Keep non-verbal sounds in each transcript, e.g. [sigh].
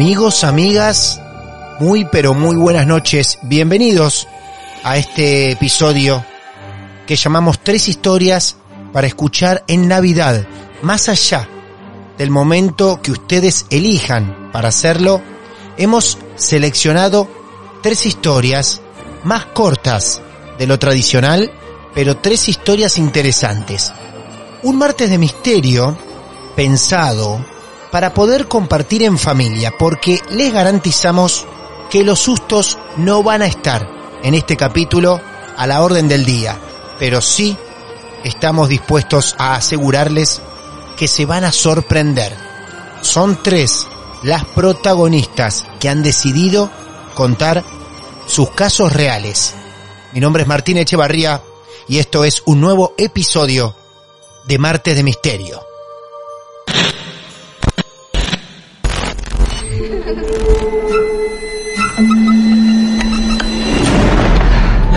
Amigos, amigas, muy pero muy buenas noches. Bienvenidos a este episodio que llamamos Tres historias para escuchar en Navidad. Más allá del momento que ustedes elijan para hacerlo, hemos seleccionado tres historias más cortas de lo tradicional, pero tres historias interesantes. Un martes de misterio pensado para poder compartir en familia, porque les garantizamos que los sustos no van a estar en este capítulo a la orden del día, pero sí estamos dispuestos a asegurarles que se van a sorprender. Son tres las protagonistas que han decidido contar sus casos reales. Mi nombre es Martín Echevarría y esto es un nuevo episodio de Martes de Misterio.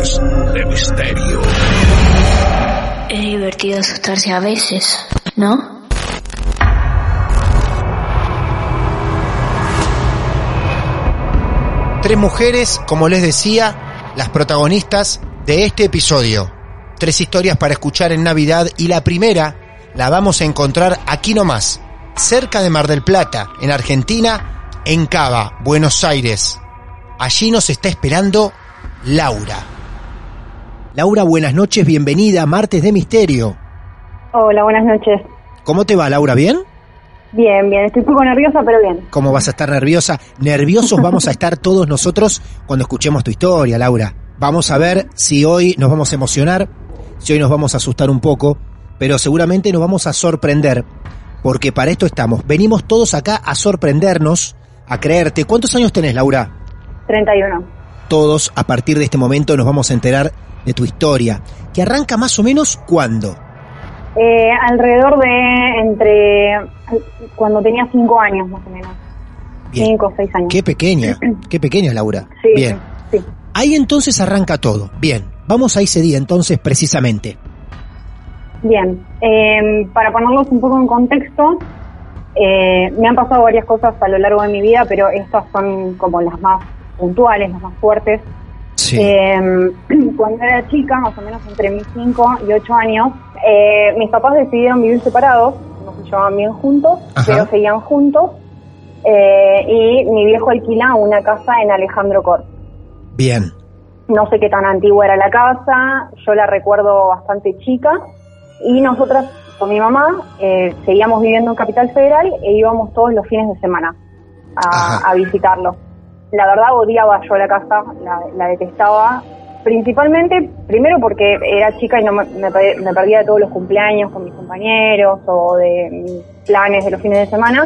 De Misterio. Es divertido asustarse a veces, ¿no? Tres mujeres, como les decía, las protagonistas de este episodio. Tres historias para escuchar en Navidad y la primera la vamos a encontrar aquí nomás, cerca de Mar del Plata, en Argentina, en Cava, Buenos Aires. Allí nos está esperando Laura. Laura, buenas noches, bienvenida a Martes de Misterio. Hola, buenas noches. ¿Cómo te va, Laura? ¿Bien? Bien, bien, estoy un poco nerviosa, pero bien. ¿Cómo vas a estar nerviosa? Nerviosos [laughs] vamos a estar todos nosotros cuando escuchemos tu historia, Laura. Vamos a ver si hoy nos vamos a emocionar, si hoy nos vamos a asustar un poco, pero seguramente nos vamos a sorprender, porque para esto estamos. Venimos todos acá a sorprendernos, a creerte. ¿Cuántos años tenés, Laura? 31. Todos a partir de este momento nos vamos a enterar de tu historia, que arranca más o menos cuándo. Eh, alrededor de entre cuando tenía 5 años más o menos. Bien. 5 o 6 años. Qué pequeña, [clears throat] qué pequeña, Laura. Sí, Bien. sí. Ahí entonces arranca todo. Bien, vamos a ese día entonces precisamente. Bien, eh, para ponerlos un poco en contexto, eh, me han pasado varias cosas a lo largo de mi vida, pero estas son como las más puntuales, las más fuertes. Sí. Eh, [clears throat] cuando era chica, más o menos entre mis 5 y 8 años, eh, mis papás decidieron vivir separados, no se llevaban bien juntos, Ajá. pero seguían juntos, eh, y mi viejo alquila una casa en Alejandro Cort. Bien. No sé qué tan antigua era la casa, yo la recuerdo bastante chica, y nosotras con mi mamá eh, seguíamos viviendo en Capital Federal e íbamos todos los fines de semana a visitarlo. La verdad odiaba yo la casa, la, la detestaba, principalmente, primero porque era chica y no me, me pe- me perdía de todos los cumpleaños con mis compañeros o de mis planes de los fines de semana,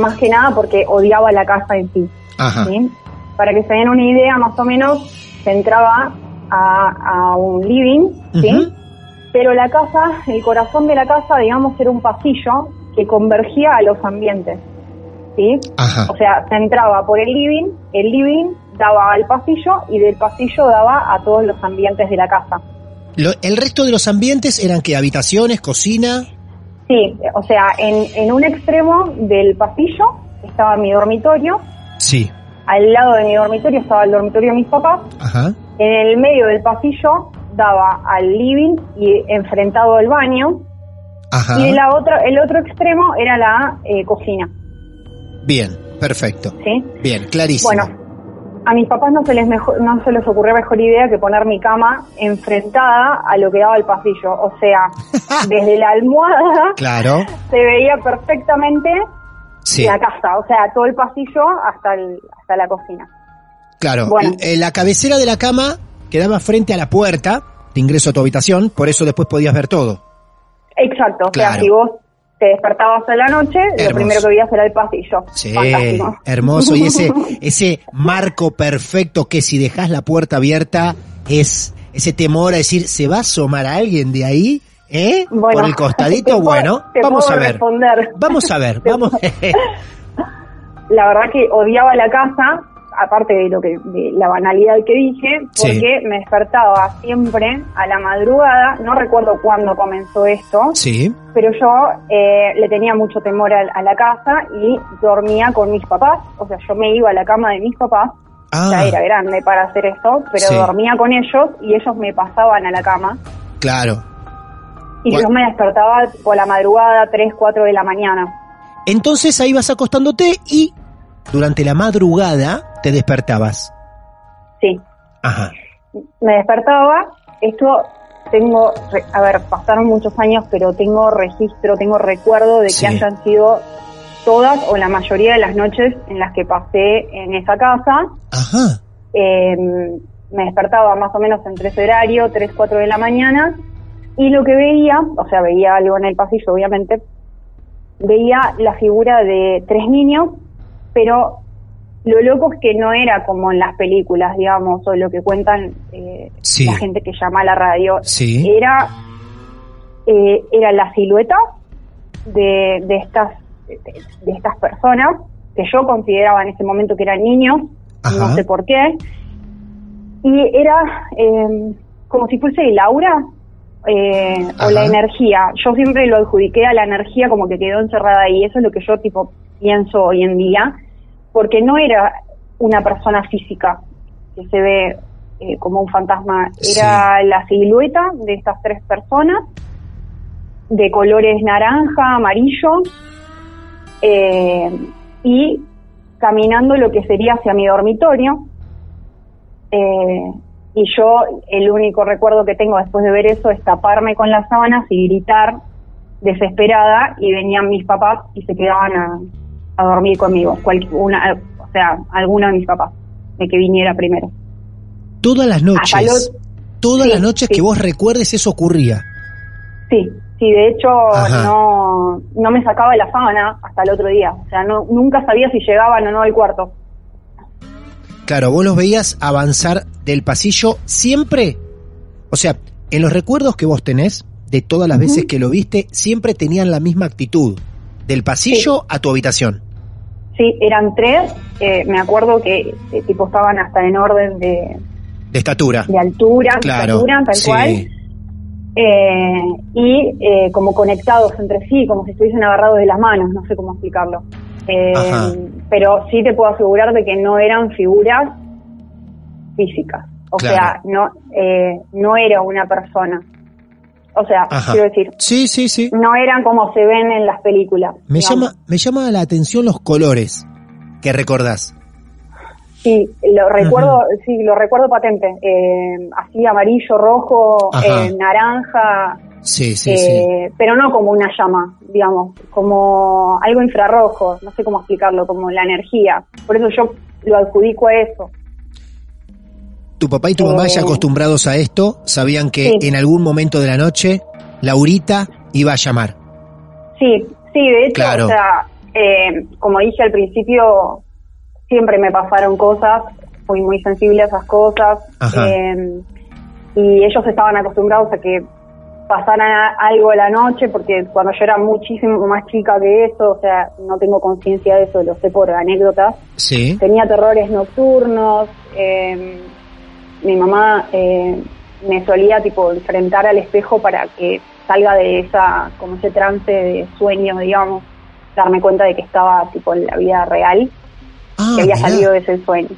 más que nada porque odiaba la casa en sí. Ajá. ¿sí? para que se den una idea, más o menos, se entraba a, a un living, ¿sí? Pero la casa, el corazón de la casa, digamos, era un pasillo que convergía a los ambientes, ¿sí? Ajá. O sea, se entraba por el living, el living daba al pasillo y del pasillo daba a todos los ambientes de la casa. Lo- el resto de los ambientes eran que habitaciones, cocina. Sí, o sea, en, en un extremo del pasillo estaba mi dormitorio, Sí. al lado de mi dormitorio estaba el dormitorio de mis papás, Ajá. en el medio del pasillo daba al living y enfrentado al baño, Ajá. y la otra, el otro extremo era la eh, cocina, Bien, perfecto. ¿sí? Bien, clarísimo. Bueno, a mis papás no se les mejor, no se les ocurrió mejor idea que poner mi cama enfrentada a lo que daba el pasillo, o sea, [laughs] desde la almohada Claro. se veía perfectamente Sí. la casa, o sea, todo el pasillo hasta el, hasta la cocina. Claro. Bueno. Eh, La cabecera de la cama quedaba frente a la puerta de ingreso a tu habitación, por eso después podías ver todo. Exacto, o Claro. sea, si vos te despertabas a la noche, Hermoso. lo primero que veías era el pasillo. Sí, Fantástico. hermoso. Y ese, [laughs] ese marco perfecto que si dejas la puerta abierta es ese temor a decir, ¿se va a asomar alguien de ahí? ¿Eh? Bueno, Por el costadito, [laughs] te puedo- bueno, te vamos a ver. Vamos a ver, [laughs] vamos. La verdad que odiaba la casa, aparte de lo que de la banalidad que dije, Sí. porque me despertaba siempre a la madrugada, no recuerdo cuándo comenzó esto, sí, pero yo eh, le tenía mucho temor a, a la casa y dormía con mis papás, o sea, yo me iba a la cama de mis papás, Ah. ya era grande para hacer esto, pero Sí. dormía con ellos y ellos me pasaban a la cama claro. y Bueno. yo me despertaba por la madrugada, 3, 4 de la mañana. Entonces ahí vas acostándote y durante la madrugada te despertabas. Sí, Ajá. me despertaba, esto tengo, a ver, pasaron muchos años, pero tengo registro, tengo recuerdo de Sí. que hayan sido todas o la mayoría de las noches en las que pasé en esa casa. Ajá. Eh, me despertaba más o menos entre ese horario, 3, 4 de la mañana, y lo que veía, o sea, veía algo en el pasillo, obviamente, veía la figura de tres niños, pero lo loco es que no era como en las películas, digamos, o lo que cuentan eh, Sí. la gente que llama a la radio. Sí. Era, eh, era la silueta de, de estas de, de estas personas que yo consideraba en ese momento que eran niños, Ajá. no sé por qué, y era eh, como si fuese el aura eh, o la energía. Yo siempre lo adjudiqué a la energía como que quedó encerrada ahí. Eso es lo que yo tipo pienso hoy en día, porque no era una persona física que se ve eh, como un fantasma, Sí. era la silueta de estas tres personas de colores naranja, amarillo, eh, y caminando lo que sería hacia mi dormitorio. Eh, y yo, el único recuerdo que tengo después de ver eso es taparme con las sábanas y gritar desesperada, y venían mis papás y se quedaban a, a dormir conmigo. Cual- una, o sea, alguno de mis papás, de que viniera primero. Todas las noches, todas Sí, las noches sí. que vos recuerdes eso ocurría. Sí, sí, de hecho Ajá. no, no me sacaba de la sábana hasta el otro día. O sea, no, nunca sabía si llegaban o no al cuarto. Claro, vos los veías avanzar del pasillo siempre. O sea, en los recuerdos que vos tenés, de todas las veces que lo viste, siempre tenían la misma actitud. Del pasillo a tu habitación. Sí, eran tres. eh, me acuerdo que eh, tipo estaban hasta en orden de, De estatura. de altura, de Claro. estatura, tal sí. cual. Eh, y eh, como conectados entre sí, como si estuviesen agarrados de las manos, no sé cómo explicarlo. Eh, pero sí te puedo asegurar de que no eran figuras físicas. O Claro. sea, no, eh, no era una persona. O sea, Ajá. quiero decir, Sí, sí, sí. no eran como se ven en las películas. Me digamos. llama, me llama la atención los colores que recordás. Sí, lo recuerdo, sí, lo recuerdo patente. Eh, así amarillo, rojo, eh, naranja, Sí, sí, eh, sí. pero no como una llama, digamos, como algo infrarrojo, no sé cómo explicarlo, como la energía. Por eso yo lo adjudico a eso. Tu papá y tu mamá eh, ya acostumbrados a esto, sabían que sí. en algún momento de la noche, Laurita iba a llamar. Sí, sí, de hecho, Claro. o sea, eh, como dije al principio, siempre me pasaron cosas fui muy sensible a esas cosas. Ajá. eh, y ellos estaban acostumbrados a que pasara algo a la noche, porque cuando yo era muchísimo más chica que eso, o sea, no tengo conciencia de eso, lo sé por anécdotas, Sí. tenía terrores nocturnos, eh, mi mamá eh, me solía tipo enfrentar al espejo para que salga de esa, como ese trance de sueño, digamos, darme cuenta de que estaba tipo en la vida real, Ah, que había salido de ese sueño.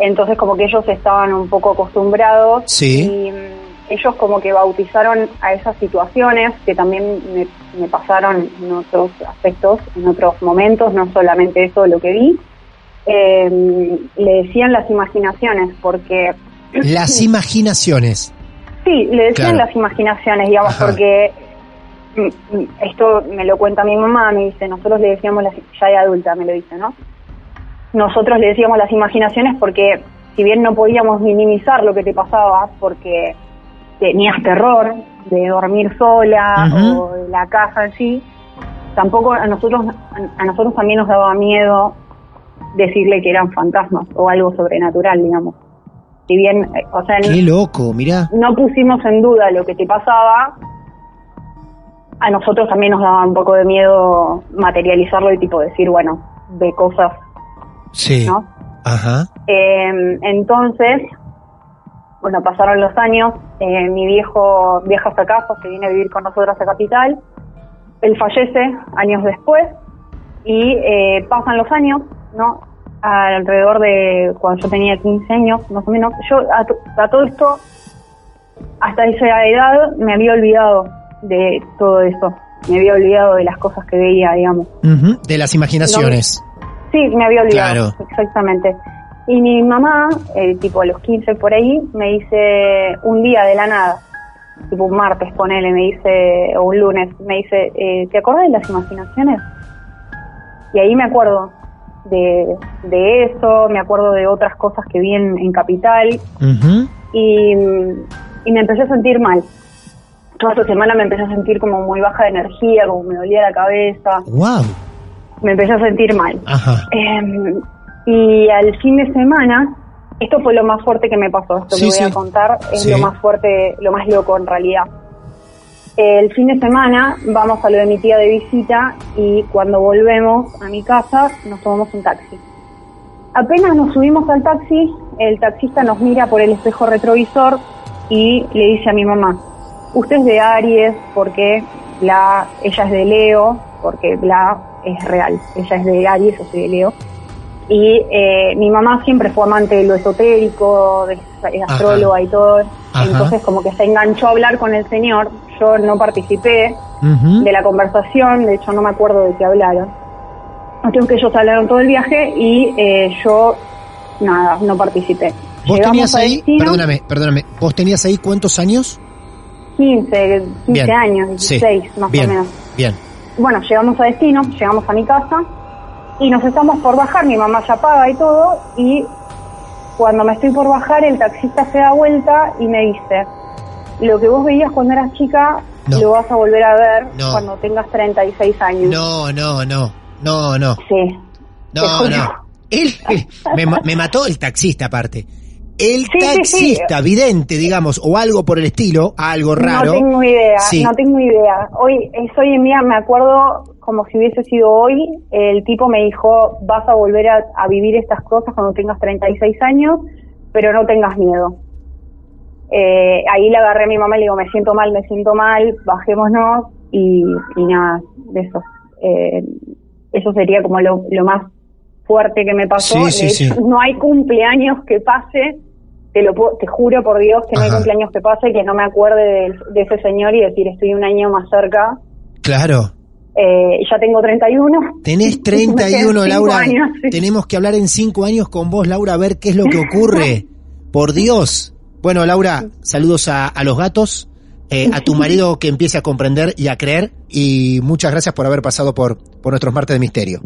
Entonces como que ellos estaban un poco acostumbrados Sí. y mm, ellos como que bautizaron a esas situaciones que también me, me pasaron en otros aspectos, en otros momentos, no solamente eso lo que vi. Eh, le decían las imaginaciones porque Las imaginaciones. Sí, le decían Claro. las imaginaciones, digamos, Ajá. porque mm, mm, esto me lo cuenta mi mamá, me dice, nosotros le decíamos, las, ya de adulta me lo dice, ¿no? Nosotros le decíamos las imaginaciones porque si bien no podíamos minimizar lo que te pasaba, porque tenías terror de dormir sola o de la casa en sí, tampoco a nosotros, a nosotros también nos daba miedo decirle que eran fantasmas o algo sobrenatural, digamos. Si bien, eh, o sea, Qué loco, mirá. no pusimos en duda lo que te pasaba, a nosotros también nos daba un poco de miedo materializarlo y tipo decir, bueno, de cosas, Sí. ¿no? Ajá. Eh, entonces, bueno, pasaron los años, eh, mi viejo viaja hasta casa, se viene a vivir con nosotros a Capital, él fallece años después y eh, pasan los años, ¿no? Alrededor de cuando yo tenía 15 años, más o menos. Yo a, to- a todo esto, hasta esa edad, me había olvidado de todo eso. Me había olvidado de las cosas que veía, digamos. De las imaginaciones. Sí, me había olvidado. Claro. Exactamente. Y mi mamá, eh, tipo a los 15 por ahí, me dice un día de la nada, tipo un martes, ponele, me dice, o un lunes, me dice, eh, ¿te acuerdas de las imaginaciones? Y ahí me acuerdo de, de eso, me acuerdo de otras cosas que vi en, en Capital y, y me empecé a sentir mal. Toda esta semana me empecé a sentir como muy baja de energía, como me dolía la cabeza, Wow. me empecé a sentir mal. Ajá. Eh, y al fin de semana, esto fue lo más fuerte que me pasó, esto Sí, que voy sí. a contar es Sí. lo más fuerte, lo más loco en realidad. El fin de semana vamos a lo de mi tía de visita y cuando volvemos a mi casa nos tomamos un taxi. Apenas nos subimos al taxi, el taxista nos mira por el espejo retrovisor y le dice a mi mamá, usted es de Aries porque la, ella es de Leo, porque la es real, ella es de Aries, yo soy de Leo. Y eh, mi mamá siempre fue amante de lo esotérico, de, Ajá. astróloga y todo. Ajá. Entonces como que se enganchó a hablar con el señor. Yo no participé de la conversación, de hecho no me acuerdo de qué hablaron. Cuestión que ellos hablaron todo el viaje y eh, yo, nada, no participé. ¿Vos Llegamos tenías ahí, destino, perdóname, perdóname, ¿vos tenías ahí cuántos años? 15, 15 Bien. años, Sí. 16 más Bien. o menos. Bien. Bueno, llegamos a destino, llegamos a mi casa y nos estamos por bajar, mi mamá ya paga y todo, y cuando me estoy por bajar el taxista se da vuelta y me dice, lo que vos veías cuando eras chica No. lo vas a volver a ver No. cuando tengas 36 años. No, no, no. No, no. Sí. No, no. Él me, ma- me mató el taxista aparte. El Sí, sí, sí. taxista, vidente, digamos, o algo por el estilo, algo raro. No tengo idea, Sí. no tengo idea. Hoy, es hoy en día, me acuerdo como si hubiese sido hoy, el tipo me dijo, vas a volver a, a vivir estas cosas cuando tengas 36 años, pero no tengas miedo. Eh, ahí le agarré a mi mamá y le digo, me siento mal, me siento mal, bajémonos y, y nada, de eso. Eh, eso sería como lo, lo más fuerte que me pasó. Sí, sí, De sí. hecho, No hay cumpleaños que pase, te lo te juro por Dios que no hay cumpleaños que pase que no me acuerde de, de ese señor y decir estoy un año más cerca. Claro. Eh, ya tengo 31. Tenés Me quedan 31, cinco Laura. años, sí. Tenemos que hablar en cinco años con vos, Laura, a ver qué es lo que ocurre. [laughs] Por Dios. Bueno, Laura, saludos a, a los gatos, eh, a tu [laughs] marido que empiece a comprender y a creer, y muchas gracias por haber pasado por, por nuestros martes de misterio.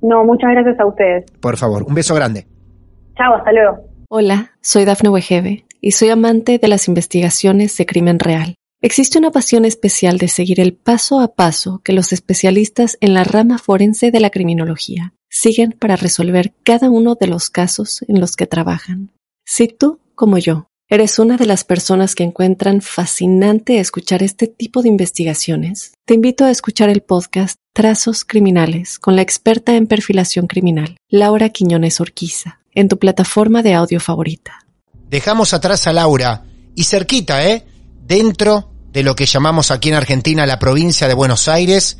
No, muchas gracias a ustedes. Por favor, un beso grande. Chao, hasta luego. Hola, soy Dafne Wegebe y soy amante de las investigaciones de crimen real. Existe una pasión especial de seguir el paso a paso que los especialistas en la rama forense de la criminología siguen para resolver cada uno de los casos en los que trabajan. Si tú, como yo, eres una de las personas que encuentran fascinante escuchar este tipo de investigaciones, te invito a escuchar el podcast Trazos Criminales con la experta en perfilación criminal, Laura Quiñones Orquiza, en tu plataforma de audio favorita. Dejamos atrás a Laura y cerquita, ¿eh? Dentro de lo que llamamos aquí en Argentina la provincia de Buenos Aires,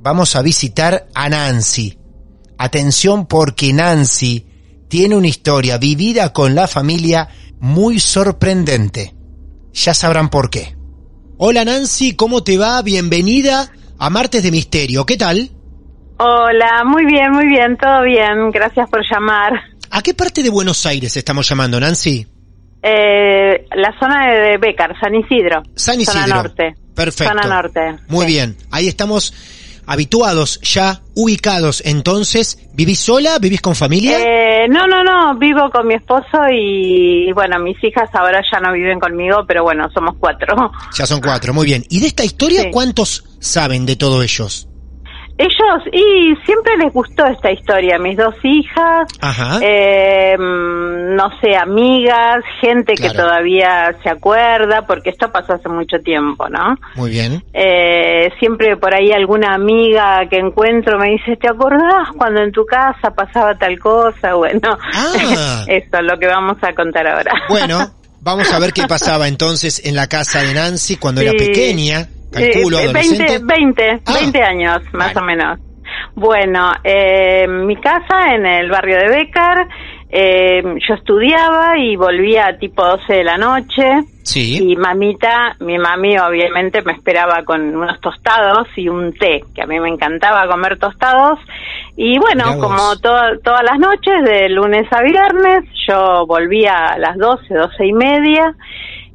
vamos a visitar a Nancy. Atención porque Nancy tiene una historia vivida con la familia muy sorprendente. Ya sabrán por qué. Hola Nancy, ¿cómo te va? Bienvenida a Martes de Misterio. ¿Qué tal? Hola, muy bien, muy bien, todo bien. Gracias por llamar. ¿A qué parte de Buenos Aires estamos llamando, Nancy? Eh, la zona de Becar, San Isidro. San Isidro. Zona norte. Perfecto. Zona norte. Muy sí. bien. Ahí estamos habituados, ya ubicados. Entonces, ¿vivís sola? ¿Vivís con familia? Eh, no, no, no, vivo con mi esposo y, y, bueno, mis hijas ahora ya no viven conmigo, pero bueno, somos cuatro. Ya son cuatro, muy bien. ¿Y de esta historia Sí. cuántos saben de todos ellos? Ellos, y siempre les gustó esta historia, mis dos hijas, eh, no sé, amigas, gente que todavía se acuerda, porque esto pasó hace mucho tiempo, ¿no? Muy bien. Eh, siempre por ahí alguna amiga que encuentro me dice, ¿te acordás cuando en tu casa pasaba tal cosa? [laughs] Bueno, Ah. [laughs] eso es lo que vamos a contar ahora. Bueno, vamos a ver qué [laughs] pasaba entonces en la casa de Nancy cuando era pequeña. Calculo, Eh, adolescente. 20, 20, Ah. 20 años más o menos. Bueno, eh, mi casa en el barrio de Becar, eh, yo estudiaba y volvía tipo 12 de la noche. Sí. Y mamita, mi mami obviamente me esperaba con unos tostados y un té, que a mí me encantaba comer tostados. Y bueno, como to- todas las noches, de lunes a viernes, yo volvía a las 12, 12 y media.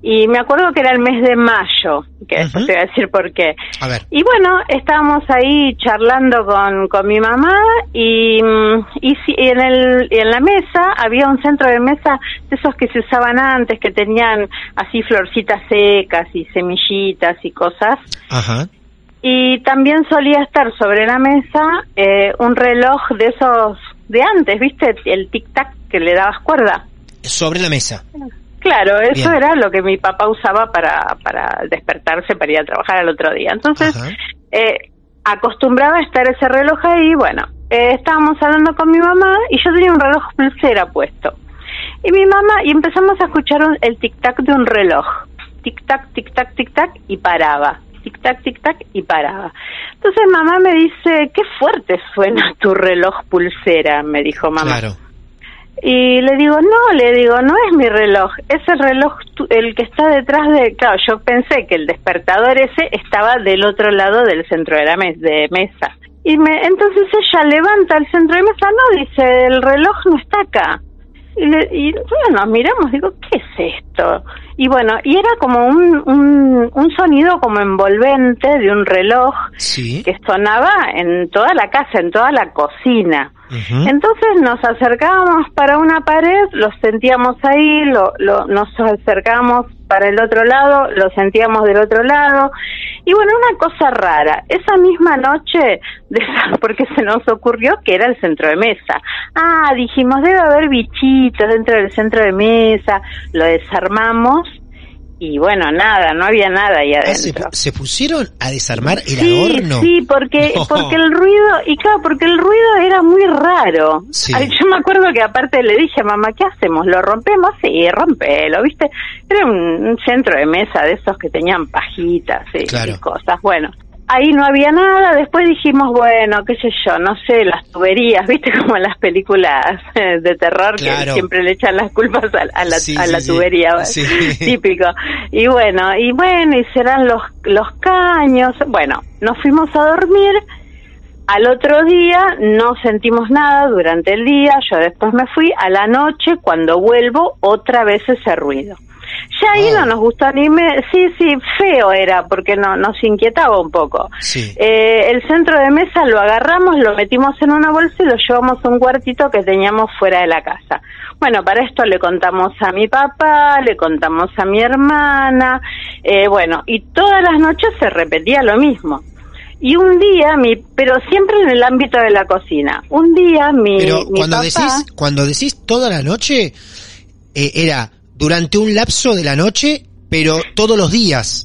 Y me acuerdo que era el mes de mayo, que después te voy a decir por qué. A ver. Y bueno, estábamos ahí charlando con, con mi mamá y, mm, y, si- y en, el, y en la mesa había un centro de mesa de esos que se usaban antes, que tenían así florcitas secas y semillitas y cosas. Ajá. Y también solía estar sobre la mesa eh, un reloj de esos de antes, ¿viste? El tic-tac que le dabas cuerda. Sobre la mesa. Claro, eso Bien. era lo que mi papá usaba para, para despertarse para ir a trabajar al otro día. Entonces, eh, acostumbraba a estar ese reloj ahí, bueno, eh, estábamos hablando con mi mamá y yo tenía un reloj pulsera puesto. Y mi mamá, y empezamos a escuchar un- el tic-tac de un reloj. Tic-tac, tic-tac, tic-tac, y paraba. Tic-tac, tic-tac, y paraba. Entonces mamá me dice, qué fuerte suena tu reloj pulsera, me dijo mamá. Claro. Y le digo, no, le digo, no es mi reloj, es el reloj el que está detrás de... Claro, yo pensé que el despertador ese estaba del otro lado del centro de la mes- de mesa. Y me, entonces ella levanta el centro de mesa, no, dice, el reloj no está acá. Y, le- y bueno, nos miramos, digo, ¿qué es esto? Y bueno, y era como un, un, un sonido como envolvente de un reloj Sí. que sonaba en toda la casa, en toda la cocina. Entonces nos acercábamos para una pared, lo sentíamos ahí, lo, lo, nos acercábamos para el otro lado, lo sentíamos del otro lado. Y bueno, una cosa rara, esa misma noche, [laughs] porque se nos ocurrió que era el centro de mesa. Ah, dijimos, debe haber bichitos dentro del centro de mesa, lo desarmamos y bueno, nada, no había nada ahí Ah, ¿se, adentro. se pusieron a desarmar el Sí, adorno? sí, porque [laughs] No. porque el ruido y claro, porque el ruido era muy raro. Sí. Ay, yo me acuerdo que aparte le dije a mamá, ¿qué hacemos? ¿Lo rompemos? Sí, rompelo, ¿viste? Era un, un centro de mesa de esos que tenían pajitas y, Claro. y cosas. Bueno, ahí no había nada. Después dijimos, bueno, qué sé yo, no sé, las tuberías, [laughs] ¿viste? Como en las películas [laughs] de terror Claro. que siempre le echan las culpas a, a la, Sí, a sí, la tubería. [laughs] Sí. Típico. Y bueno, y bueno, y serán los, los caños. Bueno, nos fuimos a dormir. Al otro día no sentimos nada durante el día, yo después me fui, a la noche cuando vuelvo otra vez ese ruido. Ya ahí no nos gustó ni me... Sí, sí, feo era, porque no, nos inquietaba un poco. Sí. Eh, el centro de mesa lo agarramos, lo metimos en una bolsa y lo llevamos a un cuartito que teníamos fuera de la casa. Bueno, para esto le contamos a mi papá, le contamos a mi hermana, eh, bueno, y todas las noches se repetía lo mismo. Y un día, mi, pero siempre en el ámbito de la cocina, un día mi, Pero mi cuando papá... decís, cuando decís toda la noche, eh, era durante un lapso de la noche, pero todos los días.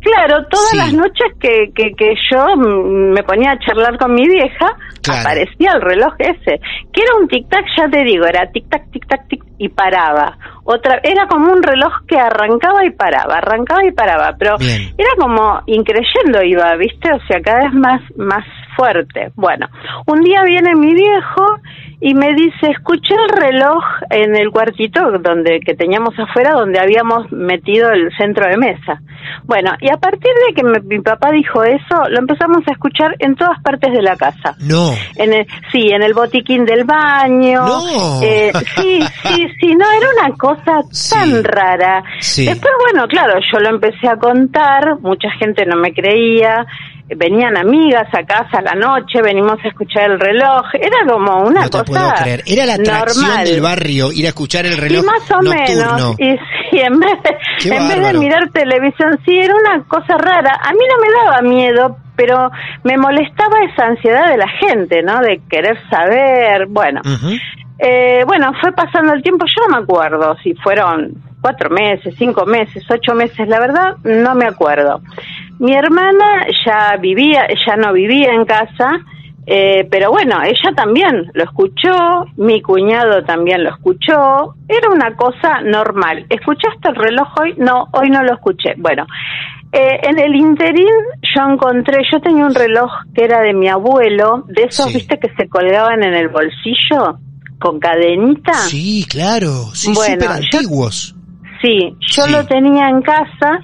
Claro, todas Sí. las noches que, que, que yo mm, me ponía a charlar con mi vieja, Claro. aparecía el reloj ese, que era un tic-tac, ya te digo, era tic-tac, tic-tac, tic, y paraba. Otra, era como un reloj que arrancaba y paraba, arrancaba y paraba, pero Bien. era como increyendo iba, ¿viste? O sea, cada vez más, más fuerte. Bueno, un día viene mi viejo y me dice, escuché el reloj en el cuartito donde que teníamos afuera donde habíamos metido el centro de mesa. Bueno, y a partir de que me- mi papá dijo eso, lo empezamos a escuchar en todas partes de la casa. No. En el, sí, en el botiquín del baño. No. Eh, sí, sí, sí, no, era una cosa tan rara. Sí. Después, bueno, claro, yo lo empecé a contar, mucha gente no me creía, venían amigas a casa a la noche, venimos a escuchar el reloj, era como una No te cosa puedo creer. Era la atracción normal. del barrio ir a escuchar el reloj más o nocturno. menos. Y sí, en vez, de, en vez de mirar televisión, sí, era una cosa rara. A mí no me daba miedo, pero me molestaba esa ansiedad de la gente, ¿no? De querer saber. Bueno, eh, bueno, fue pasando el tiempo, yo no me acuerdo si fueron cuatro meses, cinco meses, ocho meses, la verdad no me acuerdo. Mi hermana ya vivía, ya no vivía en casa, eh, pero bueno, ella también lo escuchó, mi cuñado también lo escuchó, era una cosa normal. ¿Escuchaste el reloj hoy? No, hoy no lo escuché. Bueno, eh, en el interín yo encontré, yo tenía un reloj que era de mi abuelo, de esos, Sí. viste, que se colgaban en el bolsillo con cadenita. Sí, claro. Sí, Bueno, súper yo- antiguos. Sí, yo Sí. lo tenía en casa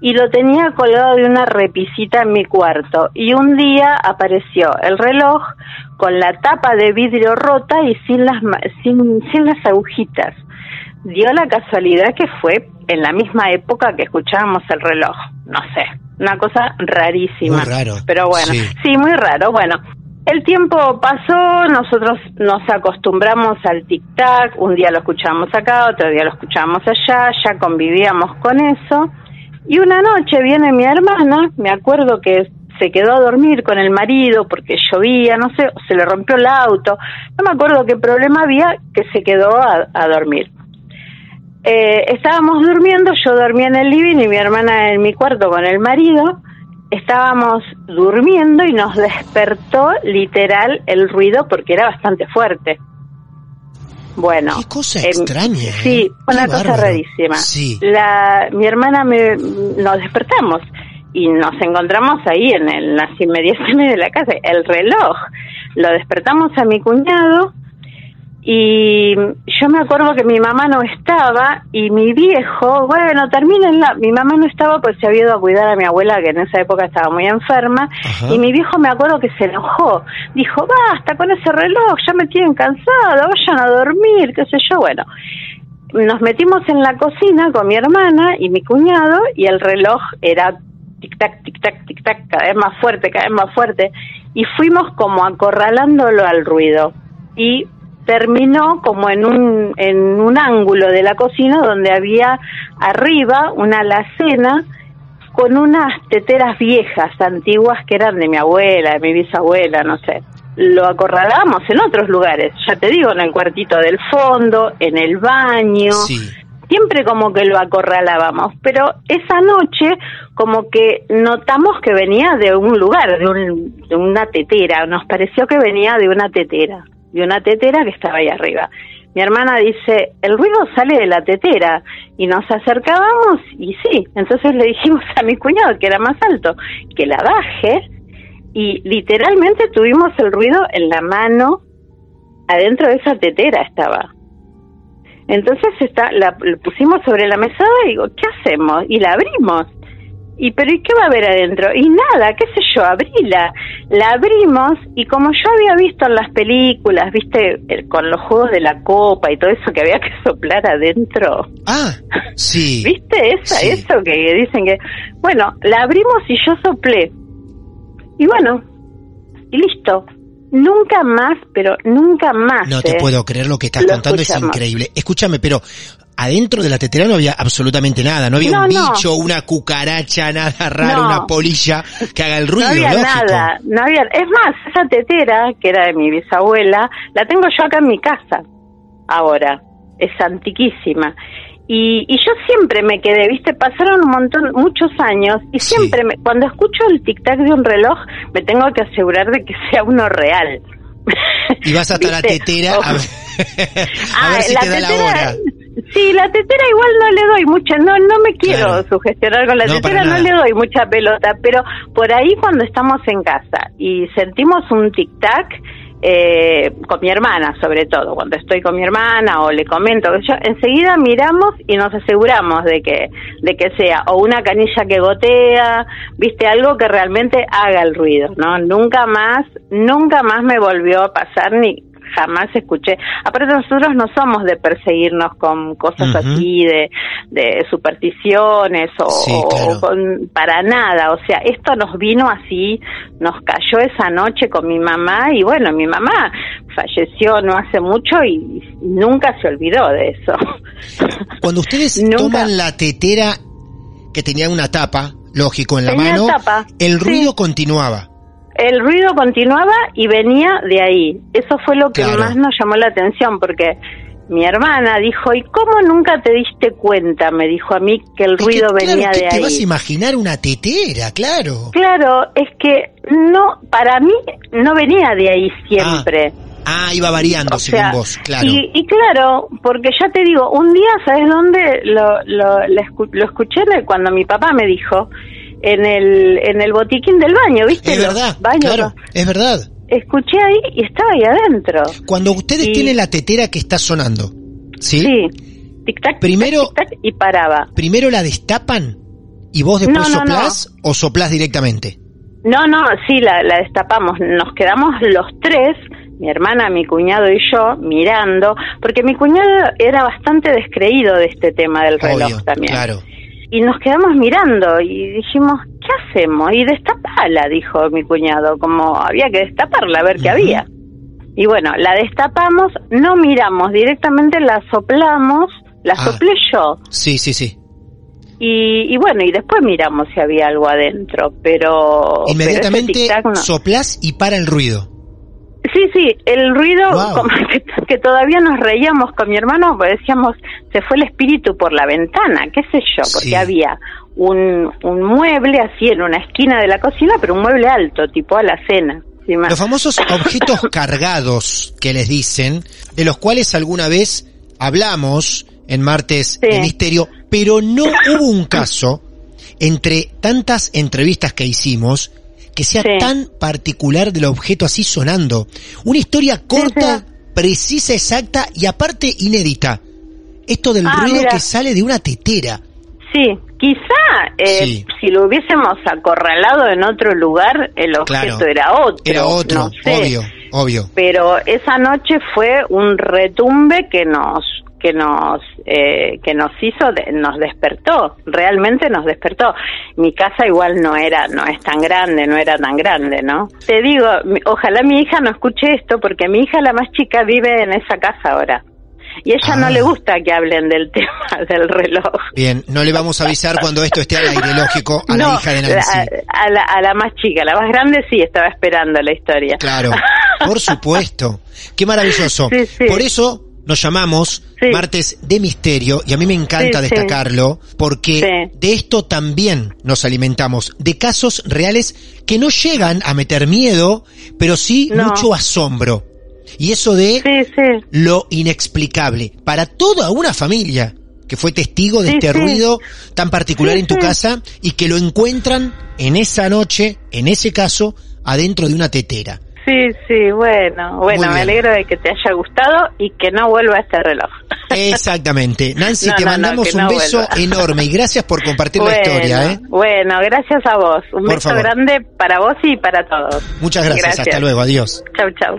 y lo tenía colgado de una repisita en mi cuarto. Y un día apareció el reloj con la tapa de vidrio rota y sin las, sin, sin las agujitas. Dio la casualidad que fue en la misma época que escuchábamos el reloj. No sé, una cosa rarísima. Muy raro, Pero bueno, sí. sí, muy raro. Bueno, el tiempo pasó, nosotros nos acostumbramos al tic-tac, un día lo escuchábamos acá, otro día lo escuchábamos allá, ya convivíamos con eso. Y una noche viene mi hermana, me acuerdo que se quedó a dormir con el marido porque llovía, no sé, se le rompió el auto, no me acuerdo qué problema había, que se quedó a, a dormir. Eh, estábamos durmiendo, yo dormía en el living y mi hermana en mi cuarto con el marido. Estábamos durmiendo y nos despertó literal el ruido porque era bastante fuerte. Bueno, Qué cosa em, extraña, ¿eh? Sí, una Qué cosa bárbaro. rarísima. Sí. La, mi hermana me, nos despertamos y nos encontramos ahí en, el- las inmediaciones de la casa. El reloj. Lo despertamos a mi cuñado y yo me acuerdo que mi mamá no estaba y mi viejo, bueno, termínenla, mi mamá no estaba pues se había ido a cuidar a mi abuela que en esa época estaba muy enferma Ajá. y mi viejo me acuerdo que se enojó, dijo, basta con ese reloj, ya me tienen cansada, vayan a dormir, qué sé yo, bueno. Nos metimos en la cocina con mi hermana y mi cuñado y el reloj era tic-tac, tic-tac, tic-tac, cada vez más fuerte, cada vez más fuerte y fuimos como acorralándolo al ruido y terminó como en un, en un ángulo de la cocina donde había arriba una alacena con unas teteras viejas, antiguas, que eran de mi abuela, de mi bisabuela, no sé. Lo acorralábamos en otros lugares, ya te digo, en el cuartito del fondo, en el baño, Sí. siempre como que lo acorralábamos, pero esa noche como que notamos que venía de un lugar, de, un- de una tetera, nos pareció que venía de una tetera, de una tetera que estaba ahí arriba. Mi hermana dice, el ruido sale de la tetera y nos acercábamos y sí, entonces le dijimos a mi cuñado que era más alto, que la baje y literalmente tuvimos el ruido en la mano, adentro de esa tetera estaba. Entonces está, la, la pusimos sobre la mesada y digo, ¿qué hacemos? Y la abrimos. ¿Y pero y qué va a haber adentro? Y nada, qué sé yo, abríla. La abrimos y como yo había visto en las películas, viste, el- con los juegos de la copa y todo eso que había que [laughs] soplar adentro. Ah, sí. [laughs] ¿Viste esa, Sí. eso que dicen que... Bueno, la abrimos y yo soplé. Y bueno, y listo. Nunca más, pero nunca más. No te ¿eh? puedo creer lo que estás Lo contando, es increíble. Escúchame, pero adentro de la tetera no había absolutamente nada, no había No, un no. bicho, una cucaracha, nada raro, No. una polilla que haga el ruido, no había lógico. nada, no había. Es más, esa tetera que era de mi bisabuela, la tengo yo acá en mi casa. Ahora, es antiquísima. Y, y yo siempre me quedé, viste, pasaron un montón, muchos años, y Sí. siempre, me- cuando escucho el tic-tac de un reloj, me tengo que asegurar de que sea uno real. Y vas hasta la ¿Viste? tetera a ver, [laughs] a Ah, ver si te da la hora. Sí, la tetera igual no le doy mucha, no no me quiero Claro. sugestionar con la No, tetera, no le doy mucha pelota, pero por ahí cuando estamos en casa y sentimos un tic-tac, eh, con mi hermana sobre todo, cuando estoy con mi hermana o le comento, yo, enseguida miramos y nos aseguramos de que, de que sea o una canilla que gotea, viste, algo que realmente haga el ruido, ¿no? Nunca más, nunca más me volvió a pasar ni jamás escuché. Aparte nosotros no somos de perseguirnos con cosas así, de, de supersticiones o, Sí, o claro. con- para nada. O sea, esto nos vino así, nos cayó esa noche con mi mamá y bueno, mi mamá falleció no hace mucho y, nunca se olvidó de eso. [laughs] Cuando ustedes Nunca. toman la tetera que tenía una tapa, lógico, en la Tenía mano, tapa, el sí. ruido continuaba. El ruido continuaba y venía de ahí. Eso fue lo que Claro. más nos llamó la atención porque mi hermana dijo, ¿y cómo nunca te diste cuenta? Me dijo a mí que el Es ruido venía ¿qué de te ahí. vas a imaginar una tetera? Claro. Claro, es que no, para mí no venía de ahí siempre. Ah, iba variando O según sea, vos, claro. Y, y claro, porque ya te digo, un día, ¿sabes dónde lo, lo, lo escuché? Cuando mi papá me dijo, en el, en el botiquín del baño, ¿viste? Es verdad, baños, claro, es verdad. Escuché ahí y estaba ahí adentro. Cuando ustedes Y- tienen la tetera que está sonando, ¿sí? Sí. Tic-tac, Primero- y paraba. Primero la destapan y vos después No, no, soplás o soplás directamente. No, no, sí, la, la destapamos. Nos quedamos los tres, mi hermana, mi cuñado y yo, mirando, porque mi cuñado era bastante descreído de este tema del reloj Obvio, también. claro. Y nos quedamos mirando y dijimos, ¿qué hacemos? Y destapala, dijo mi cuñado, como había que destaparla, a ver qué había. Y bueno, la destapamos, no miramos, directamente la soplamos, la Ah. soplé yo. Sí, sí, sí. Y, y bueno, y después miramos si había algo adentro, pero... Inmediatamente pero no. soplás y para el ruido. Sí, sí, el ruido, Wow. [laughs] como que, que todavía nos reíamos con mi hermano, pues decíamos, se fue el espíritu por la ventana, qué sé yo, porque Sí. había un, un mueble así en una esquina de la cocina, pero un mueble alto, tipo a la cena. Los famosos [laughs] objetos cargados que les dicen, de los cuales alguna vez hablamos en Martes Sí. de Misterio, pero no hubo un caso entre tantas entrevistas que hicimos que sea Sí. tan particular del objeto así sonando. Una historia corta, sí. precisa, exacta y aparte inédita. Esto del Ah, ruido mira. que sale de una tetera. Sí, quizá eh, si lo hubiésemos acorralado en otro lugar, el objeto Claro. era otro. Era otro, no sé. obvio, obvio. pero esa noche fue un retumbe que nos que nos eh, que nos hizo de- nos despertó realmente nos despertó mi casa igual no era no es tan grande no era tan grande no te digo ojalá mi hija no escuche esto porque mi hija la más chica vive en esa casa ahora y ella Ah. no le gusta que hablen del [laughs] tema del reloj Bien, no le vamos a avisar cuando esto esté al aire, lógico, a la hija de Nancy. a, a la, a la más chica la más grande sí estaba esperando la historia Claro, por [laughs] supuesto. Qué maravilloso. Sí, sí. Por eso nos llamamos Sí. Martes de Misterio y a mí me encanta Sí, destacarlo porque de esto también nos alimentamos, de casos reales que no llegan a meter miedo, pero sí No. mucho asombro. Y eso de lo inexplicable para toda una familia que fue testigo de Sí, este sí. ruido tan particular Sí, en tu casa y que lo encuentran en esa noche, en ese caso, adentro de una tetera. Sí, sí, bueno, bueno, me alegro de que te haya gustado y que no vuelva este reloj. Exactamente. [laughs] Nancy, No, te no, mandamos un beso vuelva. [laughs] enorme y gracias por compartir bueno, la historia. ¿eh? bueno, gracias a vos. Un Por beso favor. grande para vos y para todos. Muchas gracias. Hasta luego. Adiós. Chau, chau.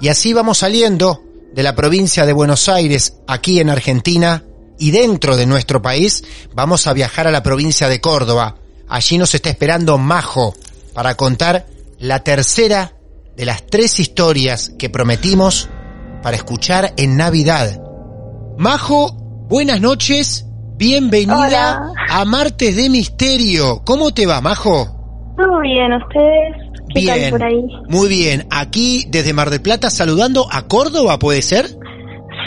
Y así vamos saliendo de la provincia de Buenos Aires, aquí en Argentina, y dentro de nuestro país, vamos a viajar a la provincia de Córdoba. Allí nos está esperando Majo para contar la tercera de las tres historias que prometimos para escuchar en Navidad. Majo, buenas noches, bienvenida Hola. a Martes de Misterio. ¿Cómo te va, Majo? Todo bien, ¿ustedes? ¿Qué Bien, tal por ahí? muy bien. Aquí desde Mar del Plata saludando a Córdoba, ¿puede ser?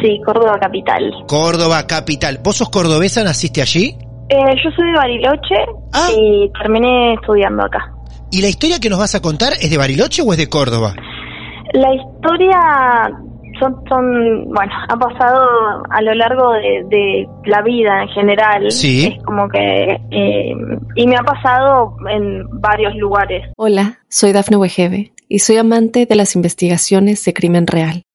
Sí, Córdoba Capital. Córdoba capital. ¿Vos sos cordobesa, naciste allí? Eh, yo soy de Bariloche Ah. y terminé estudiando acá. ¿Y la historia que nos vas a contar es de Bariloche o es de Córdoba? La historia son, son bueno, ha pasado a lo largo de, de la vida en general. Sí. Es como que... eh, y me ha pasado en varios lugares. Hola, soy Dafne Wegebe y soy amante de las investigaciones de crimen real.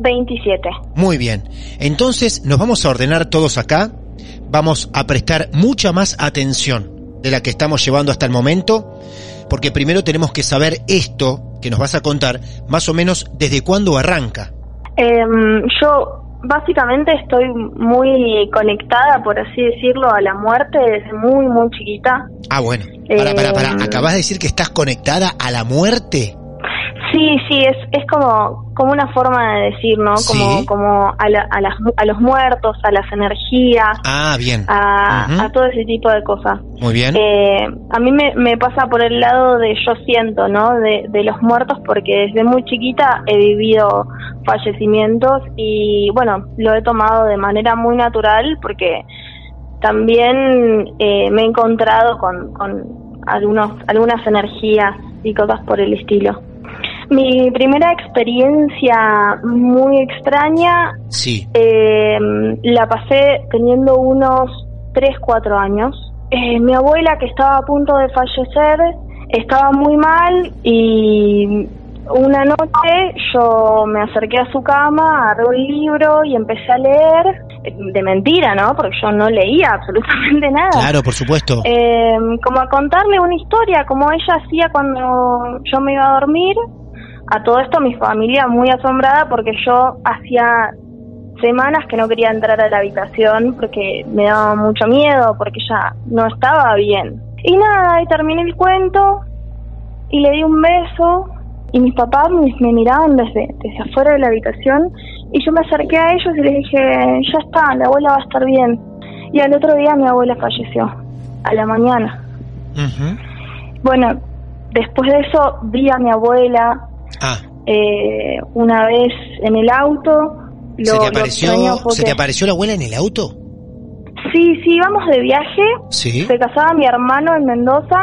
27. Muy bien. Entonces nos vamos a ordenar todos acá. Vamos a prestar mucha más atención de la que estamos llevando hasta el momento, porque primero tenemos que saber esto que nos vas a contar, más o menos desde cuándo arranca. Em, yo básicamente estoy muy conectada, por así decirlo, a la muerte desde muy, muy chiquita. Ah, bueno. Para, para, para. Eh, ¿Acabas de decir que estás conectada a la muerte? Sí, sí, es, es como, como una forma de decir, ¿no? Como, Sí. como a, la- a, las, a los muertos, a las energías, Ah, bien. a todo ese tipo de cosas. Muy bien. Eh, a mí me, me pasa por el lado de yo siento, ¿no? De, de los muertos, porque desde muy chiquita he vivido fallecimientos y, bueno, lo he tomado de manera muy natural porque también eh, me he encontrado con, con algunos, algunas energías y cosas por el estilo. Mi primera experiencia muy extraña Sí. eh, la pasé teniendo unos 3, 4 años. Eh, mi abuela, que estaba a punto de fallecer, estaba muy mal y una noche yo me acerqué a su cama, agarré un libro y empecé a leer, eh, de mentira, ¿no? Porque yo no leía absolutamente [laughs] nada. Claro, por supuesto. Eh, como a contarle una historia, como ella hacía cuando yo me iba a dormir. A todo esto mi familia muy asombrada porque yo hacía semanas que no quería entrar a la habitación porque me daba mucho miedo, porque ella no estaba bien. Y nada, ahí terminé el cuento y le di un beso y mis papás me, miraban desde, desde afuera de la habitación y yo me acerqué a ellos y les dije, ya está, la abuela va a estar bien. Y al otro día mi abuela falleció, a la mañana. Bueno, después de eso vi a mi abuela Ah, eh, una vez en el auto. Lo, ¿se, te apareció, fue ¿Se te apareció la abuela en el auto? Sí, sí, íbamos de viaje. Sí. Se casaba mi hermano en Mendoza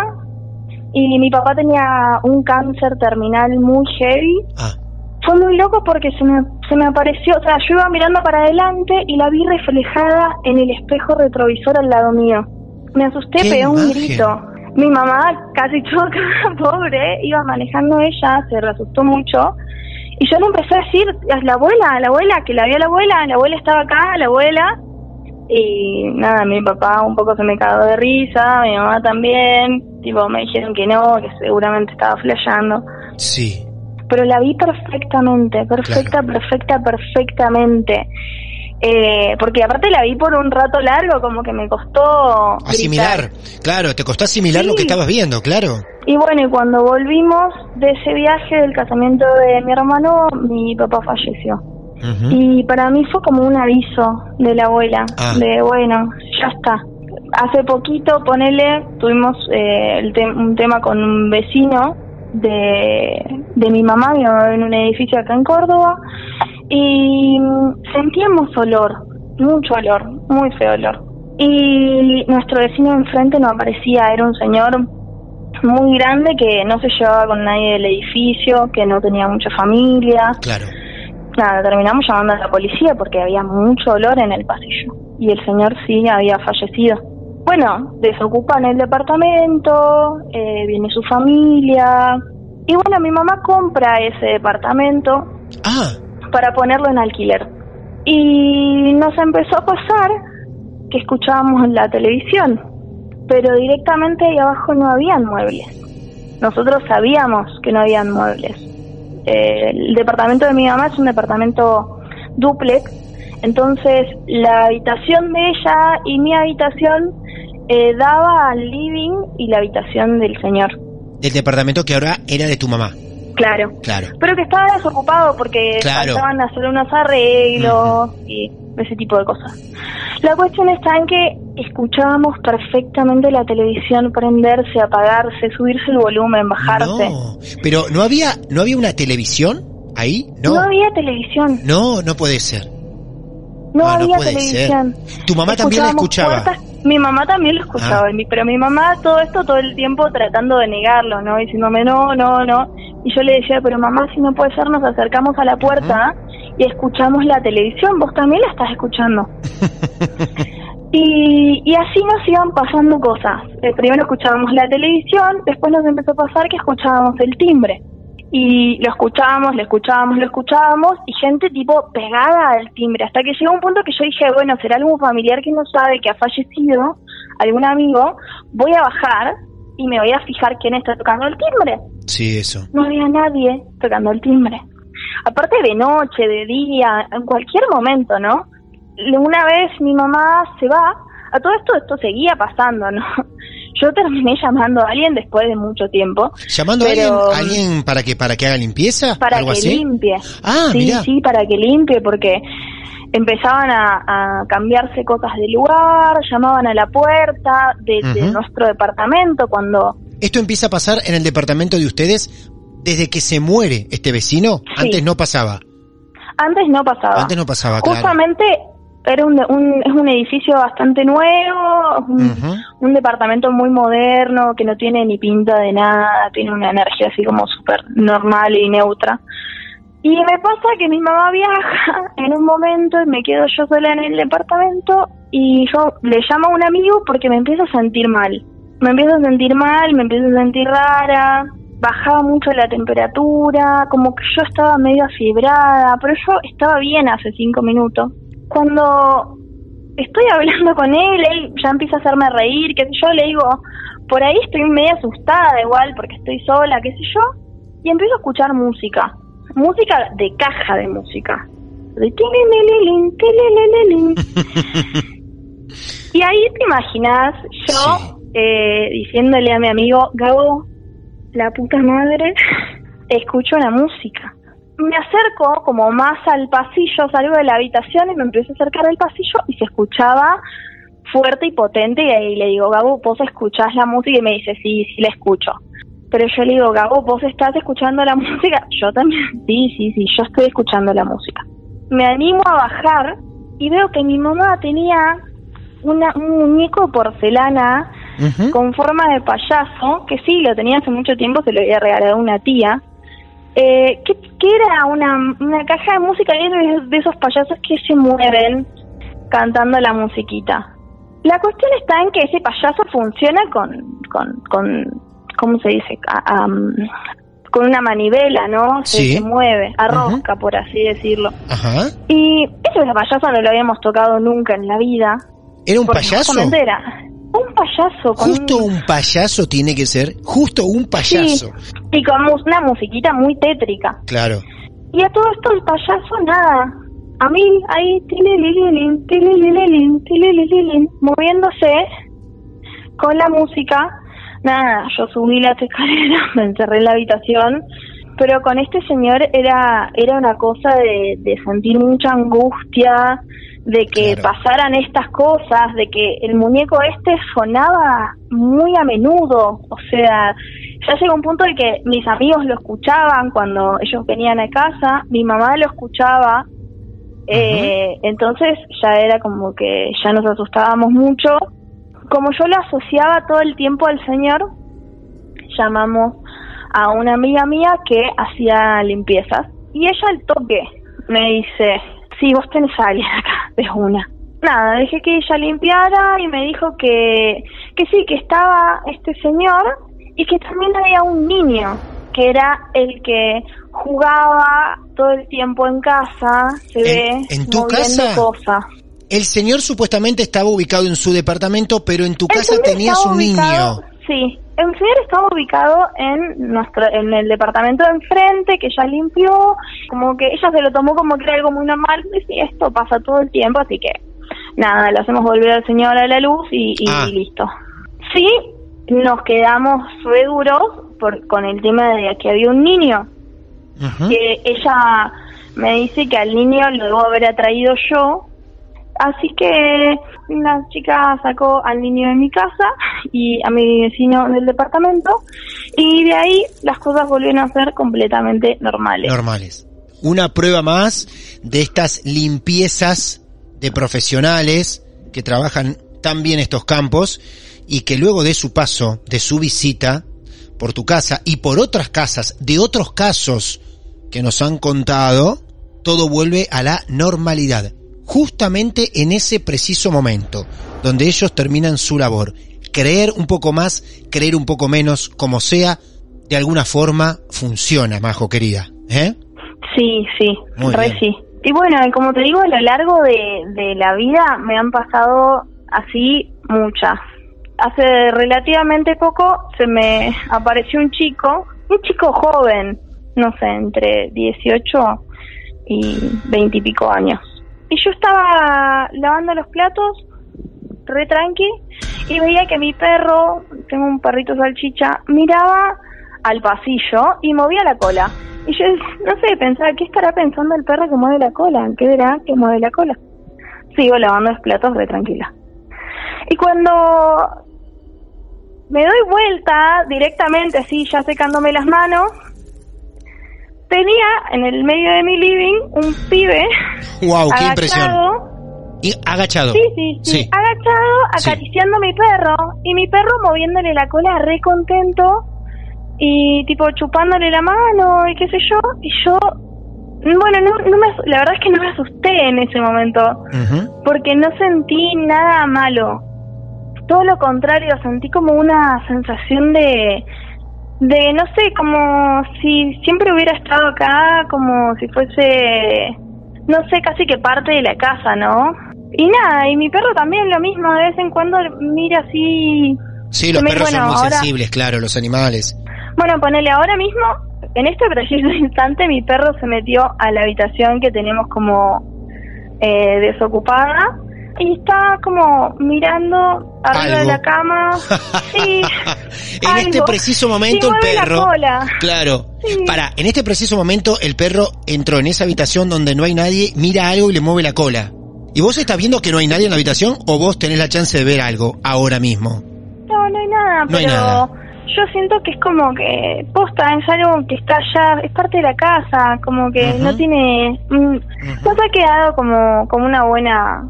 y mi papá tenía un cáncer terminal muy heavy. Ah, Fue muy loco porque se me, se me apareció, o sea, yo iba mirando para adelante y la vi reflejada en el espejo retrovisor al lado mío. Me asusté, ¡Qué pegué un grito. Mi mamá, casi [laughs] choca, pobre, iba manejando ella, se reasustó mucho. Y yo le empecé a decir, a la abuela, a la abuela, que la vio la abuela, la abuela estaba acá, la abuela. Y nada, mi papá un poco se me cagó de risa, mi mamá también. Tipo, me dijeron que no, que seguramente estaba flasheando sí. pero la vi perfectamente, perfecta, perfecta, perfectamente. Eh, porque aparte la vi por un rato largo, como que me costó Asimilar. Claro, te costó asimilar lo que estabas viendo, claro. Y bueno, y cuando volvimos de ese viaje del casamiento de mi hermano, mi papá falleció. Y para mí fue como un aviso de la abuela, Ah. de bueno, ya está. Hace poquito, ponele, tuvimos eh, el un tema con un vecino de, de mi mamá, mi mamá en un edificio acá en Córdoba, y mm, sentíamos olor, mucho olor, muy feo olor. Y nuestro vecino enfrente no aparecía, era un señor muy grande que no se llevaba con nadie del edificio, que no tenía mucha familia. Claro. Nada, terminamos llamando a la policía porque había mucho olor en el pasillo y el señor sí había fallecido. Bueno, desocupan el departamento, eh, viene su familia y bueno, mi mamá compra ese departamento Ah, para ponerlo en alquiler. Y nos empezó a pasar que escuchábamos la televisión, pero directamente ahí abajo no habían muebles. Nosotros sabíamos que no habían muebles. Eh, el departamento de mi mamá es un departamento duplex, entonces la habitación de ella y mi habitación eh, daba al living y la habitación del señor. del departamento que ahora era de tu mamá. Claro. Claro. Pero que estaba desocupado porque Claro. faltaban hacer unos arreglos y ese tipo de cosas. La cuestión está en que escuchábamos perfectamente la televisión prenderse, apagarse, subirse el volumen, bajarse. No, pero no había, no había una televisión ahí, no. No había televisión, No, no puede ser. no, Ah, había televisión. ser. Tu mamá también la escuchaba. puertas- mi mamá también lo escuchaba, Ah. mi- pero mi mamá todo esto todo el tiempo tratando de negarlo, ¿no? Diciéndome no, no, no. Y yo le decía, pero mamá, si no puede ser, nos acercamos a la puerta y escuchamos la televisión, vos también la estás escuchando. [laughs] y, y así nos iban pasando cosas. Eh, primero escuchábamos la televisión, después nos empezó a pasar que escuchábamos el timbre. Y lo escuchábamos, lo escuchábamos, lo escuchábamos, y gente tipo pegada al timbre, hasta que llegó un punto que yo dije, bueno, será algún familiar que no sabe que ha fallecido, algún amigo, voy a bajar y me voy a fijar quién está tocando el timbre. Sí, eso. No había nadie tocando el timbre. Aparte de noche, de día, en cualquier momento, ¿no? Una vez mi mamá se va, a todo esto esto seguía pasando, ¿no? Yo terminé [laughs] llamando a alguien después de mucho tiempo. Llamando pero, a alguien, alguien para que para que haga limpieza, para algo que así. limpie. Ah, sí, mirá. sí, para que limpie, porque empezaban a, a cambiarse cosas de lugar, llamaban a la puerta de, nuestro departamento cuando Esto empieza a pasar en el departamento de ustedes desde que se muere este vecino. Sí. Antes no pasaba. antes no pasaba. Antes no pasaba, claro. Era un, un- es un edificio bastante nuevo, un, departamento muy moderno que no tiene ni pinta de nada, tiene una energía así como súper normal y neutra. Y me pasa que mi mamá viaja [laughs] en un momento y me quedo yo sola en el departamento y yo le llamo a un amigo porque me empiezo a sentir mal. Me empiezo a sentir mal, me empiezo a sentir rara, bajaba mucho la temperatura, como que yo estaba medio afibrada, pero yo estaba bien hace cinco minutos. Cuando estoy hablando con él, él ya empieza a hacerme reír, qué sé yo, le digo, por ahí estoy medio asustada igual porque estoy sola, qué sé yo, y empiezo a escuchar música, música de caja de música, de y ahí te imaginas yo eh, diciéndole a mi amigo, Gabo, la puta madre, escucho la música. Me acerco como más al pasillo, salgo de la habitación y me empiezo a acercar al pasillo y se escuchaba fuerte y potente y ahí le digo, Gabo, vos escuchás la música y me dice, sí, sí la escucho. Pero yo le digo, Gabo, vos estás escuchando la [laughs] música. Yo también, [laughs] sí, sí, sí, yo estoy escuchando la música. Me animo a bajar y veo que mi mamá tenía una, un muñeco de porcelana con forma de payaso, que sí, lo tenía hace mucho tiempo, se lo había regalado una tía, eh, que, que era una, una caja de música y de, de esos payasos que se mueven cantando la musiquita. La cuestión está en que ese payaso funciona con, con, con ¿cómo se dice? A- am, con una manivela, ¿no? Se, Sí. se mueve, arrosca, por así decirlo. Ajá. Y ese payaso no lo habíamos tocado nunca en la vida. ¿Era un payaso? Era un payaso con Justo un payaso tiene que ser. Justo un payaso. Sí, y con una musiquita muy tétrica. Claro. Y a todo esto el payaso nada. A mí ahí, tililililin, tililililin, tililililin, moviéndose con la música. Nada, yo subí las escaleras, [laughs] me encerré en la habitación, pero con este señor era, era una cosa de, de sentir mucha angustia, de que pasaran estas cosas, de que el muñeco este sonaba muy a menudo, o sea, ya llegó un punto en que mis amigos lo escuchaban cuando ellos venían a casa, mi mamá lo escuchaba, eh, entonces ya era como que ya nos asustábamos mucho. Como yo lo asociaba todo el tiempo al Señor, llamamos a una amiga mía que hacía limpiezas y ella al toque me dice, sí, vos tenés a alguien acá, de una. Nada, dejé que ella limpiara y me dijo que, que sí, que estaba este señor y que también había un niño que era el que jugaba todo el tiempo en casa, se ve en tu moviendo casa? cosas. El señor supuestamente estaba ubicado en su departamento, pero en tu El casa tenías un ubicado- niño. Sí, el señor estaba ubicado en nuestro, en el departamento de enfrente, que ella limpió, como que ella se lo tomó como que era algo muy normal, y esto pasa todo el tiempo, así que nada, lo hacemos volver al señor a la luz y, y Ah. listo. Sí, nos quedamos re duros por, con el tema de que había un niño, que ella me dice que al niño lo debo haber atraído yo. Así que la chica sacó al niño de mi casa y a mi vecino del departamento y de ahí las cosas volvieron a ser completamente normales. normales. Una prueba más de estas limpiezas de profesionales que trabajan tan bien estos campos y que luego de su paso, de su visita por tu casa y por otras casas, de otros casos que nos han contado, todo vuelve a la normalidad. Justamente en ese preciso momento, donde ellos terminan su labor. Creer un poco más, creer un poco menos, como sea, de alguna forma funciona, Majo querida. ¿Eh? Sí, sí, Muy re bien. sí. Y bueno, como te digo, a lo largo de, de la vida me han pasado así muchas. Hace relativamente poco se me apareció un chico, un chico joven, no sé, entre 18 y 20 y pico años. Y yo estaba lavando los platos, re tranqui, y veía que mi perro, tengo un perrito salchicha, miraba al pasillo y movía la cola. Y yo, no sé, pensaba, ¿qué estará pensando el perro que mueve la cola? ¿Qué verá que mueve la cola? Sigo lavando los platos re tranquila. Y cuando me doy vuelta directamente, así ya secándome las manos, tenía en el medio de mi living un pibe Wow, qué impresión. agachado, Y agachado. Sí, sí, sí, agachado, acariciando a mi perro. Y mi perro moviéndole la cola re contento y tipo chupándole la mano y qué sé yo. Y yo, bueno, no, no me, la verdad es que no me asusté en ese momento porque no sentí nada malo. Todo lo contrario, sentí como una sensación de, de no sé, como si siempre hubiera estado acá, como si fuese, no sé, casi que parte de la casa, ¿no? Y nada, y mi perro también lo mismo, de vez en cuando mira así. Sí, los me- perros bueno, son muy ahora- sensibles, claro, los animales. Bueno, ponele ahora mismo, en este preciso [laughs] instante, mi perro se metió a la habitación que tenemos como eh, desocupada y está como mirando arriba de la cama. [laughs] Sí, En algo. este preciso momento Sí, el perro. cola. Claro. Sí. Para, en este preciso momento el perro entró en esa habitación donde no hay nadie, mira algo y le mueve la cola. ¿Y vos estás viendo que no hay nadie en la habitación o vos tenés la chance de ver algo ahora mismo? No, no hay nada, No hay pero nada. yo siento que es como que posta, es algo que está allá, es parte de la casa, como que no tiene, mm, nos ha quedado como, como una buena,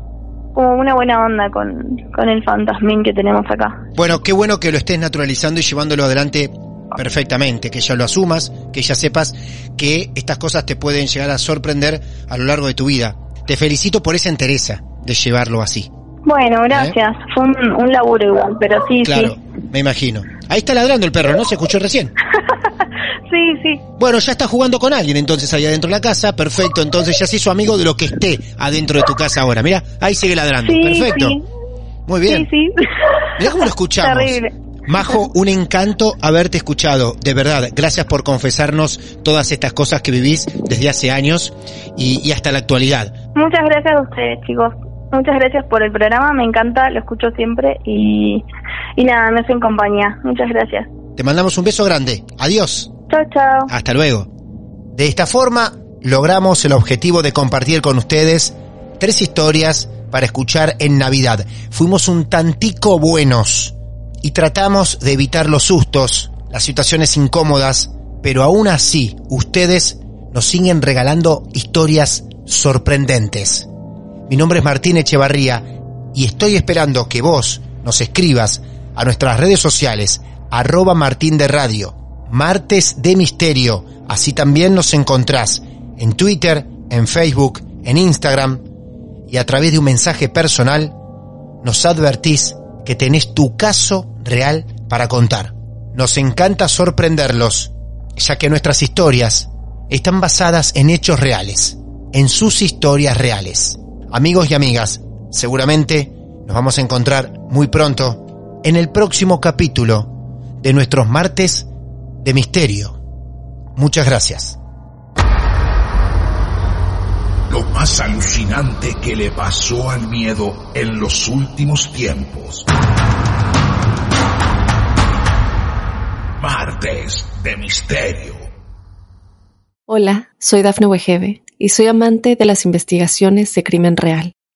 como una buena onda con, con el fantasmín que tenemos acá. Bueno, qué bueno que lo estés naturalizando y llevándolo adelante perfectamente, que ya lo asumas, que ya sepas que estas cosas te pueden llegar a sorprender a lo largo de tu vida. Te felicito por esa entereza de llevarlo así. Bueno, gracias, fue un, un laburo igual, pero sí, ¿Eh? Claro, sí. me imagino. Ahí está ladrando el perro, ¿no? Se escuchó recién. [laughs] [laughs] Sí, sí. Bueno, ya está jugando con alguien entonces ahí adentro de la casa, perfecto, entonces ya se hizo amigo de lo que esté adentro de tu casa ahora. Mira, ahí sigue ladrando, Sí, perfecto. sí. Muy bien. Sí, sí. Mirá cómo lo escuchamos. Terrible. Majo, un encanto haberte escuchado, de verdad. Gracias por confesarnos todas estas cosas que vivís desde hace años y, y hasta la actualidad. Muchas gracias a ustedes, chicos. Muchas gracias por el programa, me encanta, lo escucho siempre y, y nada, me hacen compañía. Muchas gracias. Te mandamos un beso grande. Adiós. Chao, chao. Hasta luego. De esta forma, logramos el objetivo de compartir con ustedes tres historias para escuchar en Navidad. Fuimos un tantico buenos y tratamos de evitar los sustos, las situaciones incómodas, pero aún así ustedes nos siguen regalando historias sorprendentes. Mi nombre es Martín Echevarría y estoy esperando que vos nos escribas a nuestras redes sociales, arroba Martín de Radio, Martes de Misterio. Así también nos encontrás en Twitter, en Facebook, en Instagram y a través de un mensaje personal nos advertís que tenés tu caso real para contar. Nos encanta sorprenderlos, ya que nuestras historias están basadas en hechos reales, en sus historias reales. Amigos y amigas, seguramente nos vamos a encontrar muy pronto en el próximo capítulo de nuestros martes de misterio. Muchas gracias. Lo más alucinante que le pasó al miedo en los últimos tiempos. Martes de Misterio. Hola, soy Dafne Wegebe y soy amante de las investigaciones de crimen real.